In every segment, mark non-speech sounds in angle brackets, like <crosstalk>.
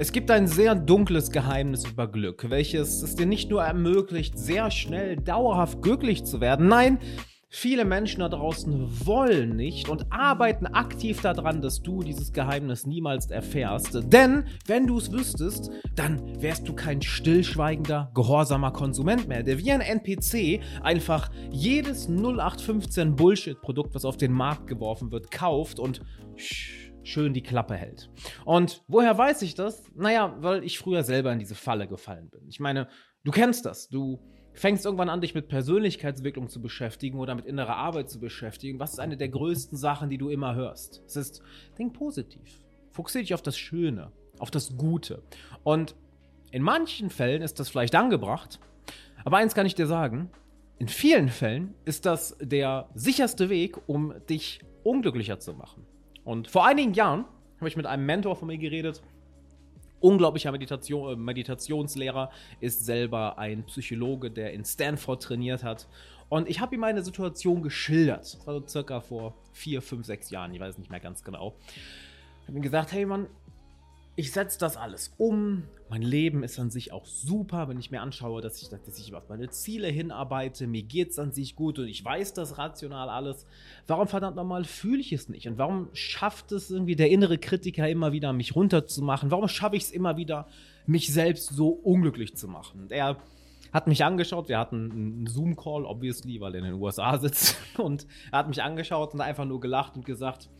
Es gibt ein sehr dunkles Geheimnis über Glück, welches es dir nicht nur ermöglicht, sehr schnell dauerhaft glücklich zu werden, nein, viele Menschen da draußen wollen nicht und arbeiten aktiv daran, dass du dieses Geheimnis niemals erfährst. Denn wenn du es wüsstest, dann wärst du kein stillschweigender, gehorsamer Konsument mehr, der wie ein NPC einfach jedes 0815 Bullshit-Produkt, was auf den Markt geworfen wird, kauft und schön die Klappe hält. Und woher weiß ich das? Naja, weil ich früher selber in diese Falle gefallen bin. Ich meine, du kennst das. Du fängst irgendwann an, dich mit Persönlichkeitsentwicklung zu beschäftigen oder mit innerer Arbeit zu beschäftigen. Was ist eine der größten Sachen, die du immer hörst? Es ist, denk positiv. Fokussiere dich auf das Schöne, auf das Gute. Und in manchen Fällen ist das vielleicht angebracht, aber eins kann ich dir sagen, in vielen Fällen ist das der sicherste Weg, um dich unglücklicher zu machen. Und vor einigen Jahren habe ich mit einem Mentor von mir geredet. Unglaublicher Meditation, äh, Meditationslehrer, ist selber ein Psychologe, der in Stanford trainiert hat. Und ich habe ihm meine Situation geschildert. Das war so circa vor vier, fünf, sechs Jahren, ich weiß nicht mehr ganz genau. Ich habe ihm gesagt, hey Mann, ich setze das alles um. Mein Leben ist an sich auch super, wenn ich mir anschaue, dass ich, dass ich auf meine Ziele hinarbeite. Mir geht es an sich gut und ich weiß das rational alles. Warum verdammt nochmal fühle ich es nicht? Und warum schafft es irgendwie der innere Kritiker immer wieder, mich runterzumachen? Warum schaffe ich es immer wieder, mich selbst so unglücklich zu machen? Und er hat mich angeschaut, wir hatten einen Zoom-Call, obviously, weil er in den USA sitzt. <laughs> Und er hat mich angeschaut und einfach nur gelacht und gesagt,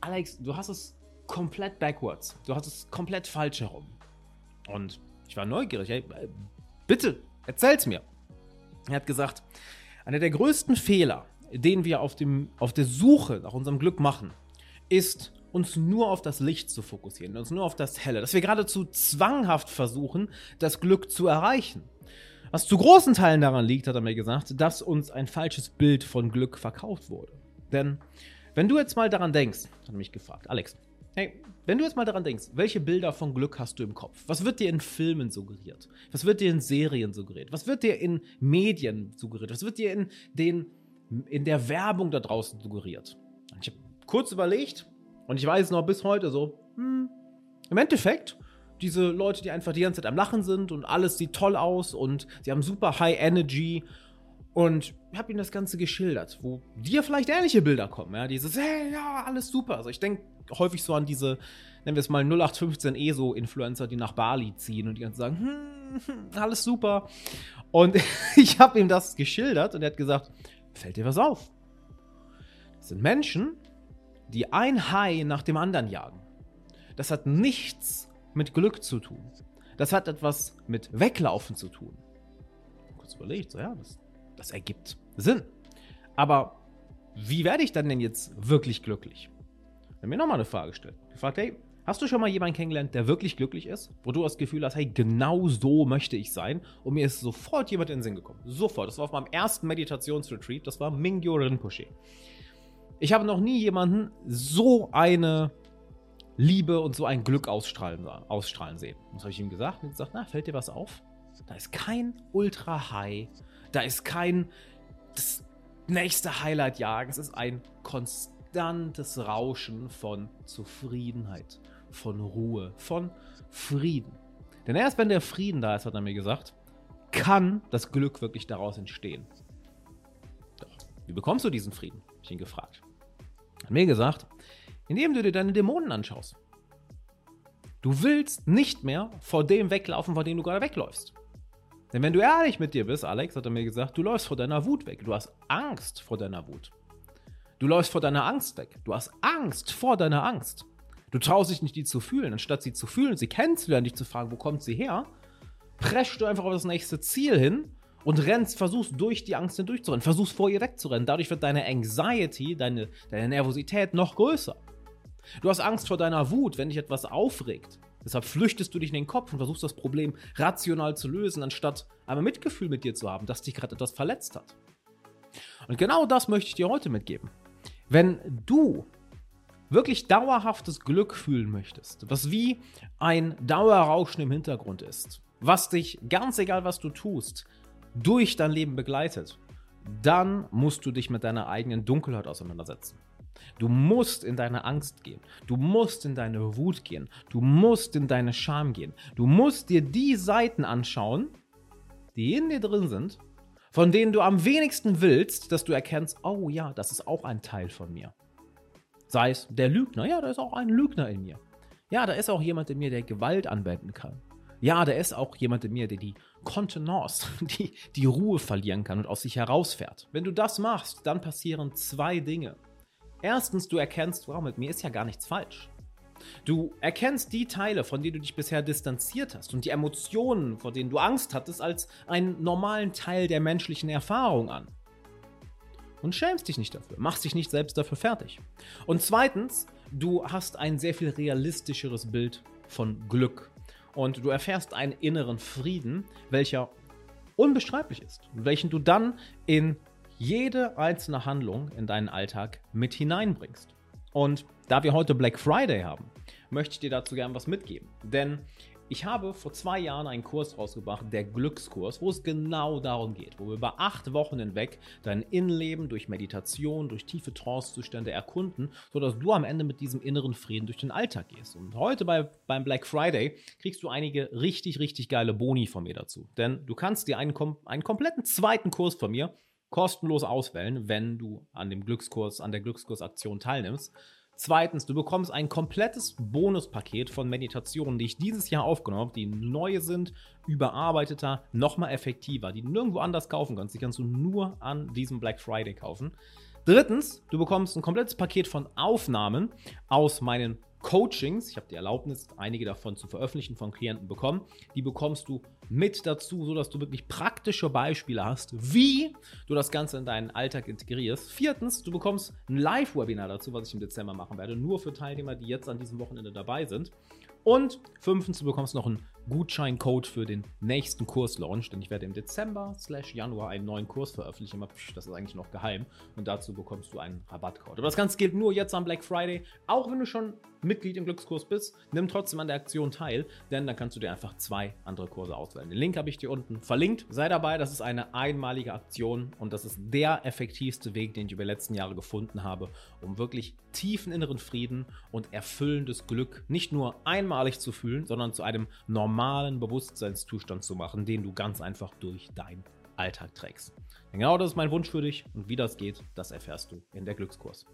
Alex, du hast es komplett backwards. Du hast es komplett falsch herum. Und ich war neugierig. Hey, bitte, erzähl's mir. Er hat gesagt, einer der größten Fehler, den wir auf, dem, auf der Suche nach unserem Glück machen, ist, uns nur auf das Licht zu fokussieren, uns nur auf das Helle. Dass wir geradezu zwanghaft versuchen, das Glück zu erreichen. Was zu großen Teilen daran liegt, hat er mir gesagt, dass uns ein falsches Bild von Glück verkauft wurde. Denn wenn du jetzt mal daran denkst, hat er mich gefragt, Alex, Hey, wenn du jetzt mal daran denkst, welche Bilder von Glück hast du im Kopf? Was wird dir in Filmen suggeriert? Was wird dir in Serien suggeriert? Was wird dir in Medien suggeriert? Was wird dir in, den, in der Werbung da draußen suggeriert? Ich habe kurz überlegt und ich weiß noch bis heute so, hm, im Endeffekt, diese Leute, die einfach die ganze Zeit am Lachen sind und alles sieht toll aus und sie haben super High Energy und habe ihm das Ganze geschildert, wo dir vielleicht ähnliche Bilder kommen, ja, dieses, hey, ja, alles super. Also ich denke häufig so an diese, nennen wir es mal 0815 ESO-Influencer, die nach Bali ziehen und die ganze sagen, hm, alles super. Und <laughs> ich habe ihm das geschildert und er hat gesagt, fällt dir was auf? Das sind Menschen, die ein Hai nach dem anderen jagen. Das hat nichts mit Glück zu tun. Das hat etwas mit Weglaufen zu tun. Kurz überlegt, so ja, das, das ergibt Sinn. Aber wie werde ich dann denn jetzt wirklich glücklich? Dann mir nochmal eine Frage gestellt. Gefragt, hey, hast du schon mal jemanden kennengelernt, der wirklich glücklich ist? Wo du das Gefühl hast, hey, genau so möchte ich sein. Und mir ist sofort jemand in den Sinn gekommen. Sofort. Das war auf meinem ersten Meditationsretreat. Das war Mingyo Rinpoche. Ich habe noch nie jemanden so eine Liebe und so ein Glück ausstrahlen, ausstrahlen sehen. Das habe ich ihm gesagt. Und gesagt, na, fällt dir was auf? Da ist kein Ultra-High. Da ist kein das nächste Highlight-Jagen. Es ist ein konstant konstantes Rauschen von Zufriedenheit, von Ruhe, von Frieden. Denn erst wenn der Frieden da ist, hat er mir gesagt, kann das Glück wirklich daraus entstehen. Doch, wie bekommst du diesen Frieden? Habe ich ihn gefragt. Er hat mir gesagt, indem du dir deine Dämonen anschaust. Du willst nicht mehr vor dem weglaufen, vor dem du gerade wegläufst. Denn wenn du ehrlich mit dir bist, Alex, hat er mir gesagt, du läufst vor deiner Wut weg. Du hast Angst vor deiner Wut. Du läufst vor deiner Angst weg. Du hast Angst vor deiner Angst. Du traust dich nicht, die zu fühlen. Anstatt sie zu fühlen, sie kennenzulernen, dich zu fragen, wo kommt sie her, preschst du einfach auf das nächste Ziel hin und rennst, versuchst durch die Angst hindurchzurennen, versuchst vor ihr wegzurennen. Dadurch wird deine Anxiety, deine, deine Nervosität noch größer. Du hast Angst vor deiner Wut, wenn dich etwas aufregt. Deshalb flüchtest du dich in den Kopf und versuchst das Problem rational zu lösen, anstatt einmal Mitgefühl mit dir zu haben, dass dich gerade etwas verletzt hat. Und genau das möchte ich dir heute mitgeben. Wenn du wirklich dauerhaftes Glück fühlen möchtest, was wie ein Dauerrauschen im Hintergrund ist, was dich, ganz egal was du tust, durch dein Leben begleitet, dann musst du dich mit deiner eigenen Dunkelheit auseinandersetzen. Du musst in deine Angst gehen. Du musst in deine Wut gehen. Du musst in deine Scham gehen. Du musst dir die Seiten anschauen, die in dir drin sind, von denen du am wenigsten willst, dass du erkennst, oh ja, das ist auch ein Teil von mir. Sei es der Lügner, ja, da ist auch ein Lügner in mir. Ja, da ist auch jemand in mir, der Gewalt anwenden kann. Ja, da ist auch jemand in mir, der die Kontenance, <laughs> die, die Ruhe verlieren kann und aus sich herausfährt. Wenn du das machst, dann passieren zwei Dinge. Erstens, du erkennst, wow, mit mir ist ja gar nichts falsch. Du erkennst die Teile, von denen du dich bisher distanziert hast und die Emotionen, vor denen du Angst hattest, als einen normalen Teil der menschlichen Erfahrung an. Und schämst dich nicht dafür, machst dich nicht selbst dafür fertig. Und zweitens, du hast ein sehr viel realistischeres Bild von Glück. Und du erfährst einen inneren Frieden, welcher unbeschreiblich ist, welchen du dann in jede einzelne Handlung in deinen Alltag mit hineinbringst. Und da wir heute Black Friday haben, möchte ich dir dazu gerne was mitgeben. Denn ich habe vor zwei Jahren einen Kurs rausgebracht, der Glückskurs, wo es genau darum geht, wo wir über acht Wochen hinweg dein Innenleben durch Meditation, durch tiefe Trancezustände erkunden, sodass du am Ende mit diesem inneren Frieden durch den Alltag gehst. Und heute bei, beim Black Friday kriegst du einige richtig, richtig geile Boni von mir dazu. Denn du kannst dir einen, einen kompletten zweiten Kurs von mir kostenlos auswählen, wenn du an dem Glückskurs, an der Glückskursaktion teilnimmst. Zweitens, du bekommst ein komplettes Bonuspaket von Meditationen, die ich dieses Jahr aufgenommen habe, die neue sind, überarbeiteter, nochmal effektiver, die du nirgendwo anders kaufen kannst. Die kannst du nur an diesem Black Friday kaufen. Drittens, du bekommst ein komplettes Paket von Aufnahmen aus meinen Coachings. Ich habe die Erlaubnis, einige davon zu veröffentlichen von Klienten bekommen. Die bekommst du mit dazu, sodass du wirklich praktische Beispiele hast, wie du das Ganze in deinen Alltag integrierst. Viertens, du bekommst ein Live-Webinar dazu, was ich im Dezember machen werde, nur für Teilnehmer, die jetzt an diesem Wochenende dabei sind. Und fünftens, du bekommst noch einen Gutscheincode für den nächsten Kurslaunch, denn ich werde im Dezember slash Januar einen neuen Kurs veröffentlichen. Das ist eigentlich noch geheim. Und dazu bekommst du einen Rabattcode. Aber das Ganze gilt nur jetzt am Black Friday. Auch wenn du schon Mitglied im Glückskurs bist, nimm trotzdem an der Aktion teil, denn dann kannst du dir einfach zwei andere Kurse auswählen. Den Link habe ich dir unten verlinkt. Sei dabei, das ist eine einmalige Aktion und das ist der effektivste Weg, den ich über die letzten Jahre gefunden habe, um wirklich tiefen inneren Frieden und erfüllendes Glück nicht nur einmalig zu fühlen, sondern zu einem normalen Bewusstseinszustand zu machen, den du ganz einfach durch deinen Alltag trägst. Denn genau das ist mein Wunsch für dich und wie das geht, das erfährst du in der Glückskurs.